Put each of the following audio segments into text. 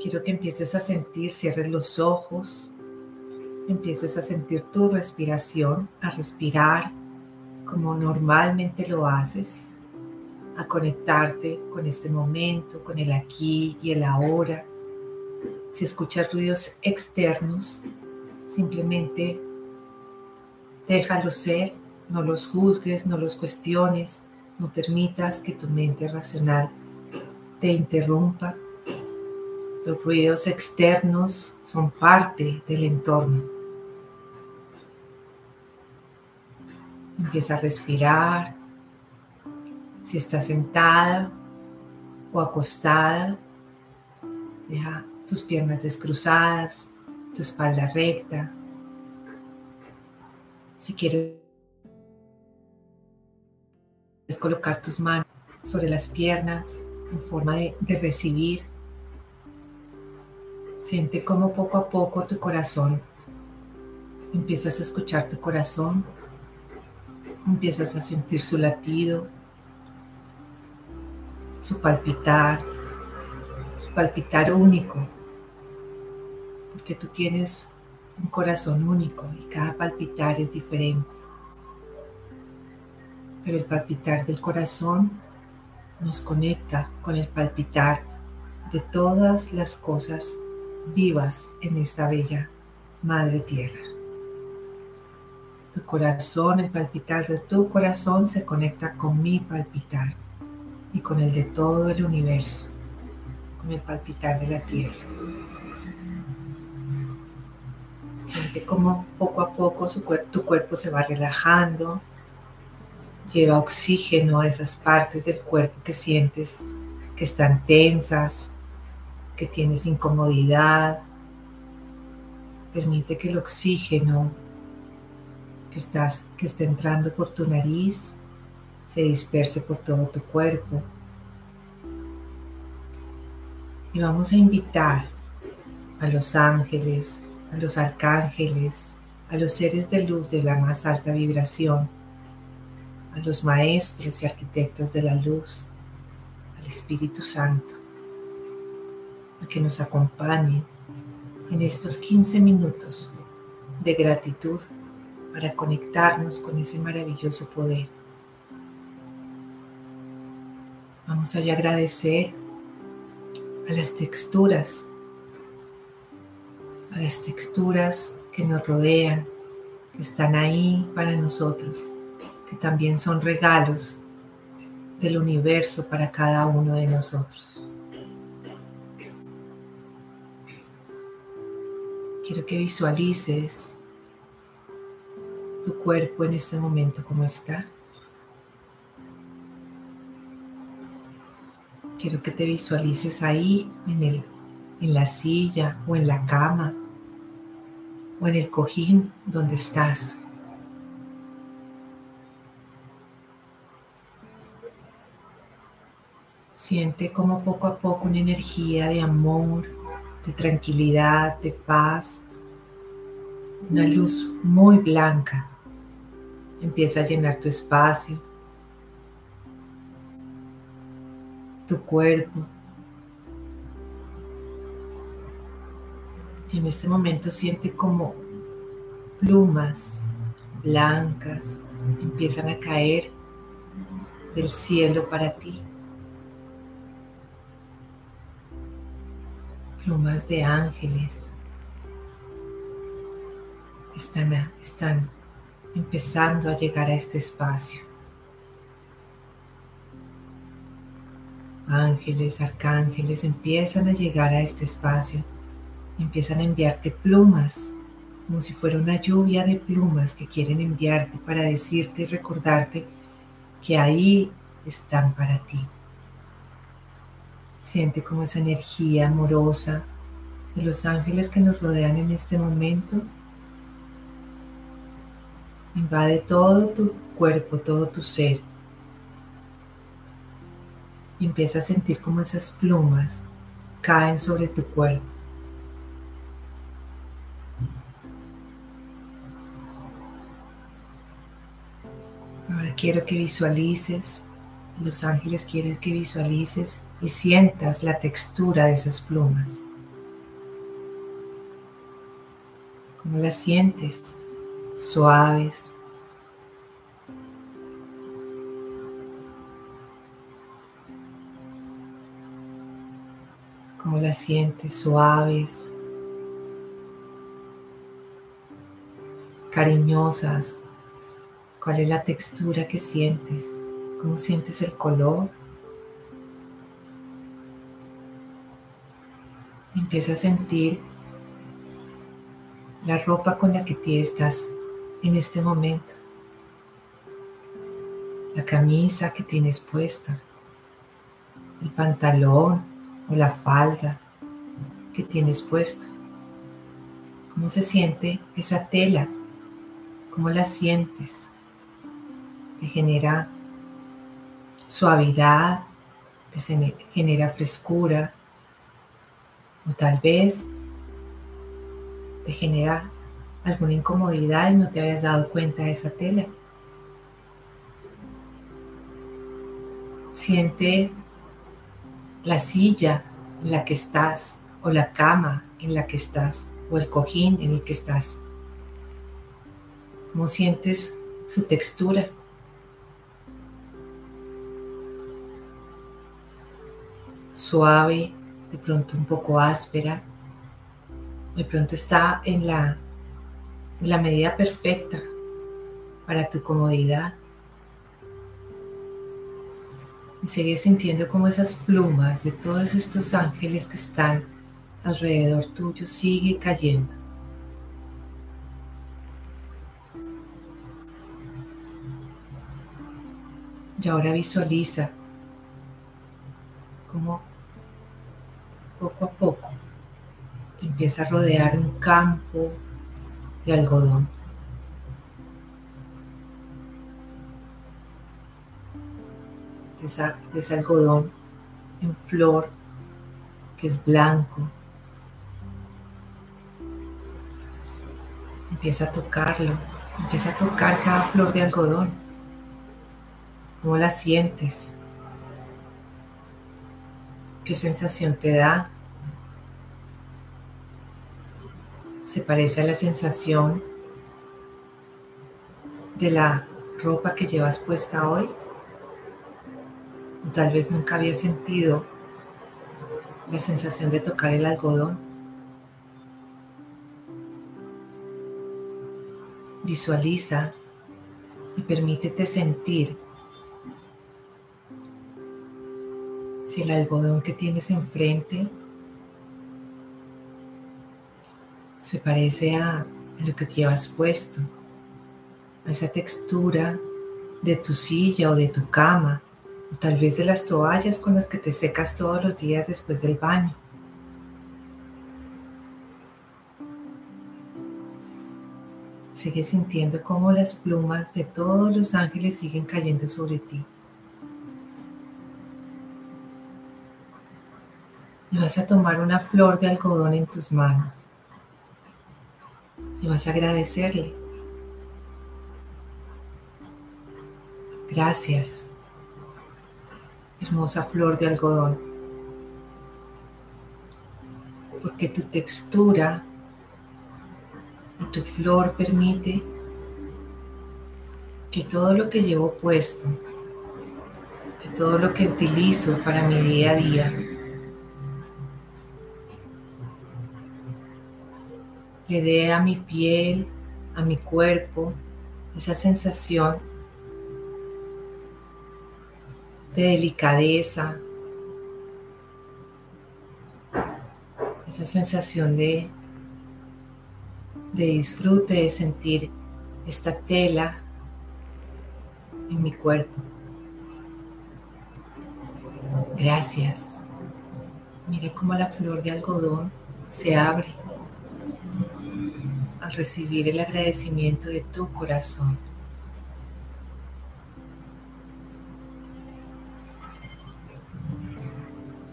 Quiero que empieces a sentir, cierres los ojos, empieces a sentir tu respiración, a respirar como normalmente lo haces, a conectarte con este momento, con el aquí y el ahora. Si escuchas ruidos externos, simplemente déjalos ser, no los juzgues, no los cuestiones, no permitas que tu mente racional te interrumpa. Los ruidos externos son parte del entorno. Empieza a respirar. Si estás sentada o acostada, deja tus piernas descruzadas, tu espalda recta. Si quieres colocar tus manos sobre las piernas en forma de, de recibir, siente cómo poco a poco tu corazón empiezas a escuchar tu corazón Empiezas a sentir su latido, su palpitar, su palpitar único, porque tú tienes un corazón único y cada palpitar es diferente. Pero el palpitar del corazón nos conecta con el palpitar de todas las cosas vivas en esta bella Madre Tierra. Tu corazón, el palpitar de tu corazón se conecta con mi palpitar y con el de todo el universo, con el palpitar de la tierra. Siente como poco a poco tu cuerpo se va relajando, lleva oxígeno a esas partes del cuerpo que sientes que están tensas, que tienes incomodidad. Permite que el oxígeno que, estás, que está entrando por tu nariz se disperse por todo tu cuerpo. Y vamos a invitar a los ángeles, a los arcángeles, a los seres de luz de la más alta vibración, a los maestros y arquitectos de la luz, al Espíritu Santo, a que nos acompañen en estos 15 minutos de gratitud para conectarnos con ese maravilloso poder. Vamos a agradecer a las texturas, a las texturas que nos rodean, que están ahí para nosotros, que también son regalos del universo para cada uno de nosotros. Quiero que visualices tu cuerpo en este momento como está. Quiero que te visualices ahí en, el, en la silla o en la cama o en el cojín donde estás. Siente como poco a poco una energía de amor, de tranquilidad, de paz, una luz muy blanca empieza a llenar tu espacio, tu cuerpo. Y en este momento siente como plumas blancas empiezan a caer del cielo para ti. Plumas de ángeles están, están empezando a llegar a este espacio. Ángeles, arcángeles empiezan a llegar a este espacio, empiezan a enviarte plumas, como si fuera una lluvia de plumas que quieren enviarte para decirte y recordarte que ahí están para ti. Siente como esa energía amorosa de los ángeles que nos rodean en este momento Invade todo tu cuerpo, todo tu ser. Empieza a sentir como esas plumas caen sobre tu cuerpo. Ahora quiero que visualices, los ángeles quieren que visualices y sientas la textura de esas plumas. ¿Cómo las sientes? Suaves. ¿Cómo las sientes? Suaves. Cariñosas. ¿Cuál es la textura que sientes? ¿Cómo sientes el color? Empieza a sentir la ropa con la que te estás en este momento, la camisa que tienes puesta, el pantalón o la falda que tienes puesto. ¿Cómo se siente esa tela? ¿Cómo la sientes? ¿Te genera suavidad? ¿Te genera frescura? O tal vez te genera alguna incomodidad y no te habías dado cuenta de esa tela. Siente la silla en la que estás o la cama en la que estás o el cojín en el que estás. ¿Cómo sientes su textura? Suave, de pronto un poco áspera, de pronto está en la, en la medida perfecta para tu comodidad. Y sigues sintiendo como esas plumas de todos estos ángeles que están alrededor tuyo sigue cayendo. Y ahora visualiza empieza a rodear un campo de algodón. De, ese algodón en flor que es blanco. Empieza a tocarlo, empieza a tocar cada flor de algodón. ¿Cómo la sientes? ¿Qué sensación te da? ¿Se parece a la sensación de la ropa que llevas puesta hoy? Tal vez nunca había sentido la sensación de tocar el algodón. Visualiza y permítete sentir si el algodón que tienes enfrente se parece a lo que llevas puesto, a esa textura de tu silla o de tu cama, o tal vez de las toallas con las que te secas todos los días después del baño. Sigue sintiendo cómo las plumas de todos los ángeles siguen cayendo sobre ti. y vas a tomar una flor de algodón en tus manos y vas a agradecerle. Gracias, hermosa flor de algodón, porque tu textura y tu flor permite que todo lo que llevo puesto, que todo lo que utilizo para mi día a día, le dé a mi piel, a mi cuerpo, esa sensación de delicadeza, esa sensación de, de disfrute, de sentir esta tela en mi cuerpo. Gracias. Mire cómo la flor de algodón se abre recibir el agradecimiento de tu corazón.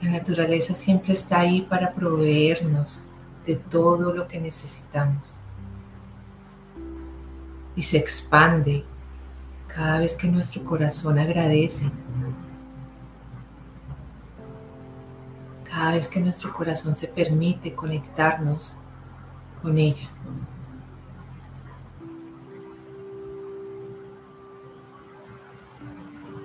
La naturaleza siempre está ahí para proveernos de todo lo que necesitamos. Y se expande cada vez que nuestro corazón agradece. Cada vez que nuestro corazón se permite conectarnos con ella.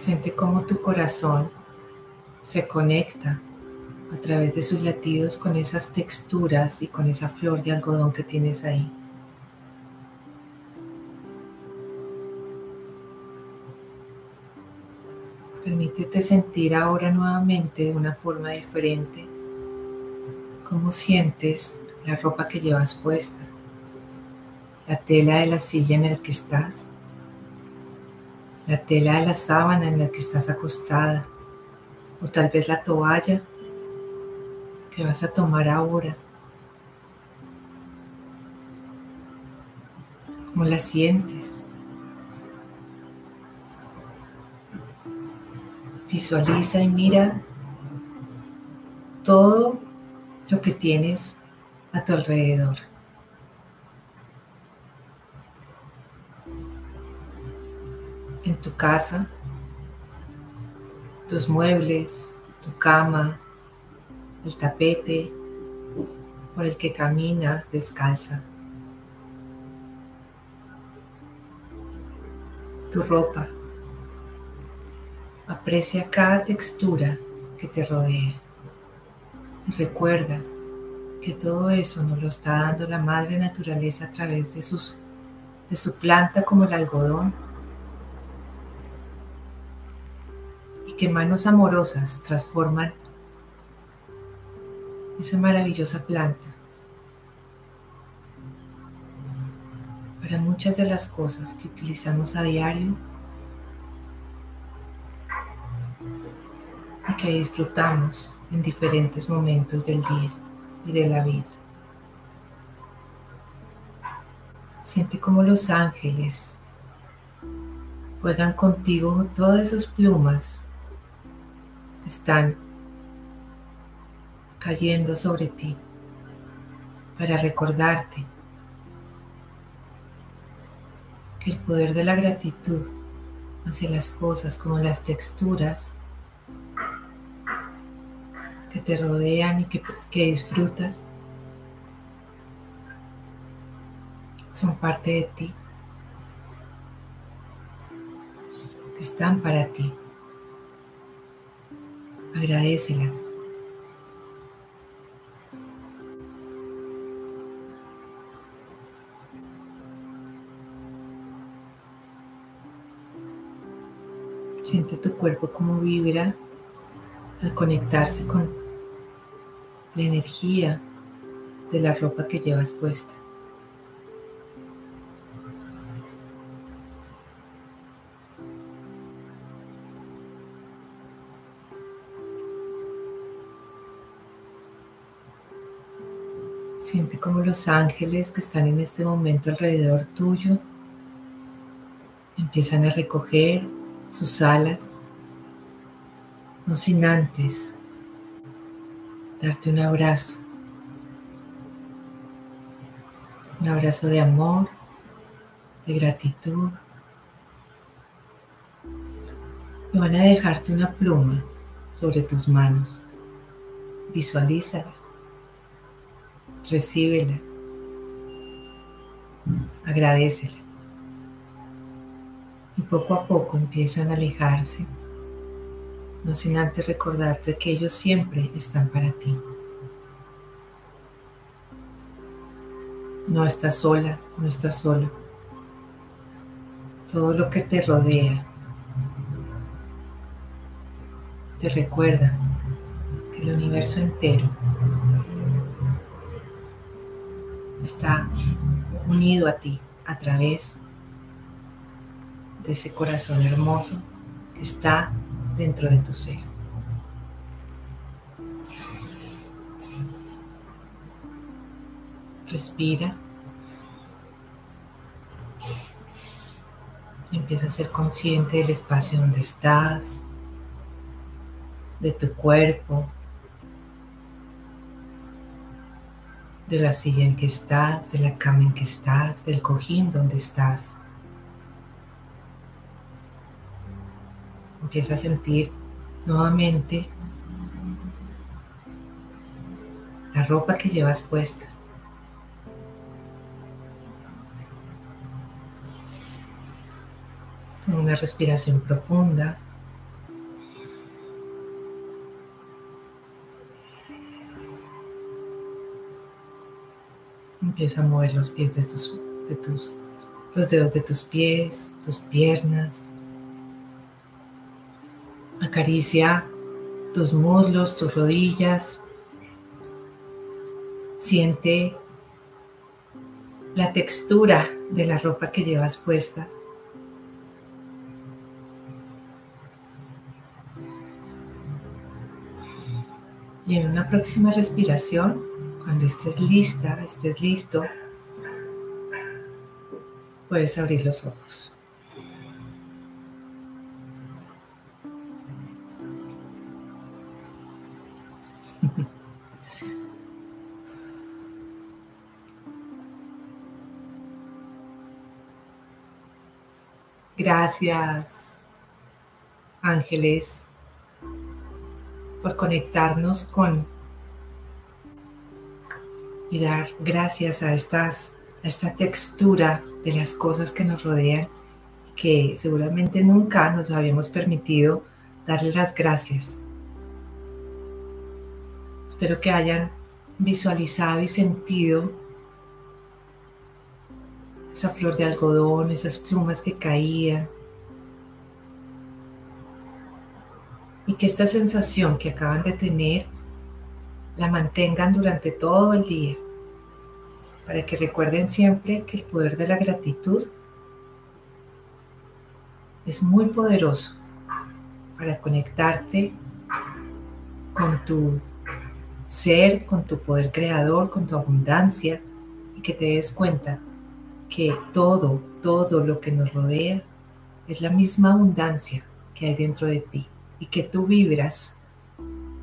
Siente cómo tu corazón se conecta a través de sus latidos con esas texturas y con esa flor de algodón que tienes ahí. Permítete sentir ahora nuevamente de una forma diferente cómo sientes la ropa que llevas puesta, la tela de la silla en la que estás, la tela de la sábana en la que estás acostada, o tal vez la toalla que vas a tomar ahora. ¿Cómo la sientes? Visualiza y mira todo lo que tienes a tu alrededor. En tu casa, tus muebles, tu cama, el tapete por el que caminas descalza, tu ropa. Aprecia cada textura que te rodea y recuerda que todo eso nos lo está dando la madre naturaleza a través de, sus, de su planta como el algodón que manos amorosas transforman esa maravillosa planta para muchas de las cosas que utilizamos a diario y que disfrutamos en diferentes momentos del día y de la vida. Siente como los ángeles juegan contigo todas esas plumas están cayendo sobre ti para recordarte que el poder de la gratitud hacia las cosas como las texturas que te rodean y que, que disfrutas son parte de ti, que están para ti. Agradecelas. Siente tu cuerpo como vibra al conectarse con la energía de la ropa que llevas puesta. Como los ángeles que están en este momento alrededor tuyo empiezan a recoger sus alas, no sin antes darte un abrazo, un abrazo de amor, de gratitud. Y van a dejarte una pluma sobre tus manos. Visualízala, recíbela, agradecela y poco a poco empiezan a alejarse, no sin antes recordarte que ellos siempre están para ti. No estás sola, no estás solo. Todo lo que te rodea te recuerda que el universo entero está unido a ti a través de ese corazón hermoso que está dentro de tu ser. Respira. Empieza a ser consciente del espacio donde estás, de tu cuerpo, de la silla en que estás, de la cama en que estás, del cojín donde estás. Empieza a sentir nuevamente la ropa que llevas puesta. Una respiración profunda Empieza a mover los pies de tus, de tus, los dedos de tus pies, tus piernas. Acaricia tus muslos, tus rodillas. Siente la textura de la ropa que llevas puesta. Y en una próxima respiración, cuando estés lista, estés listo, puedes abrir los ojos. Gracias, ángeles, por conectarnos con y dar gracias a, estas, a esta textura de las cosas que nos rodean, que seguramente nunca nos habíamos permitido darle las gracias. Espero que hayan visualizado y sentido esa flor de algodón, esas plumas que caían. Y que esta sensación que acaban de tener la mantengan durante todo el día. Para que recuerden siempre que el poder de la gratitud es muy poderoso para conectarte con tu ser, con tu poder creador, con tu abundancia y que te des cuenta que todo, todo lo que nos rodea es la misma abundancia que hay dentro de ti y que tú vibras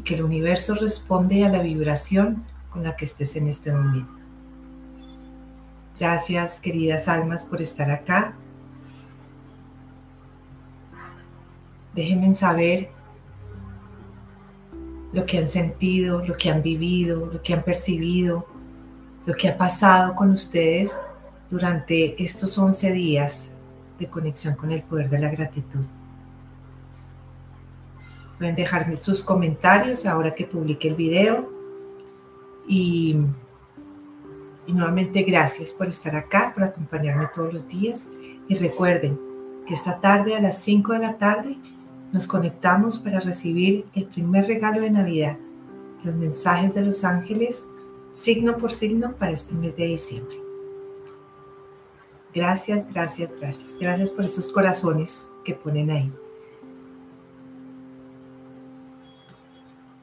y que el universo responde a la vibración con la que estés en este momento. Gracias queridas almas por estar acá. Déjenme saber lo que han sentido, lo que han vivido, lo que han percibido, lo que ha pasado con ustedes durante estos 11 días de conexión con el poder de la gratitud. Pueden dejarme sus comentarios ahora que publique el video. Y, nuevamente gracias por estar acá, por acompañarme todos los días. Y recuerden que esta tarde a las 5 de la tarde nos conectamos para recibir el primer regalo de Navidad, los mensajes de los ángeles, signo por signo para este mes de diciembre. Gracias, gracias, gracias. Gracias por esos corazones que ponen ahí.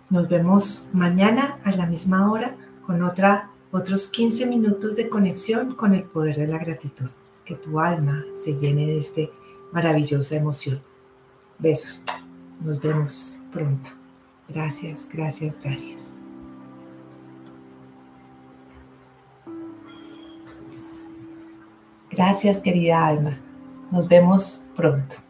Nos vemos mañana a la misma hora con otra, otros 15 minutos de conexión con el poder de la gratitud. Que tu alma se llene de esta maravillosa emoción. Besos. Nos vemos pronto. Gracias, gracias, gracias. Gracias, querida alma. Nos vemos pronto.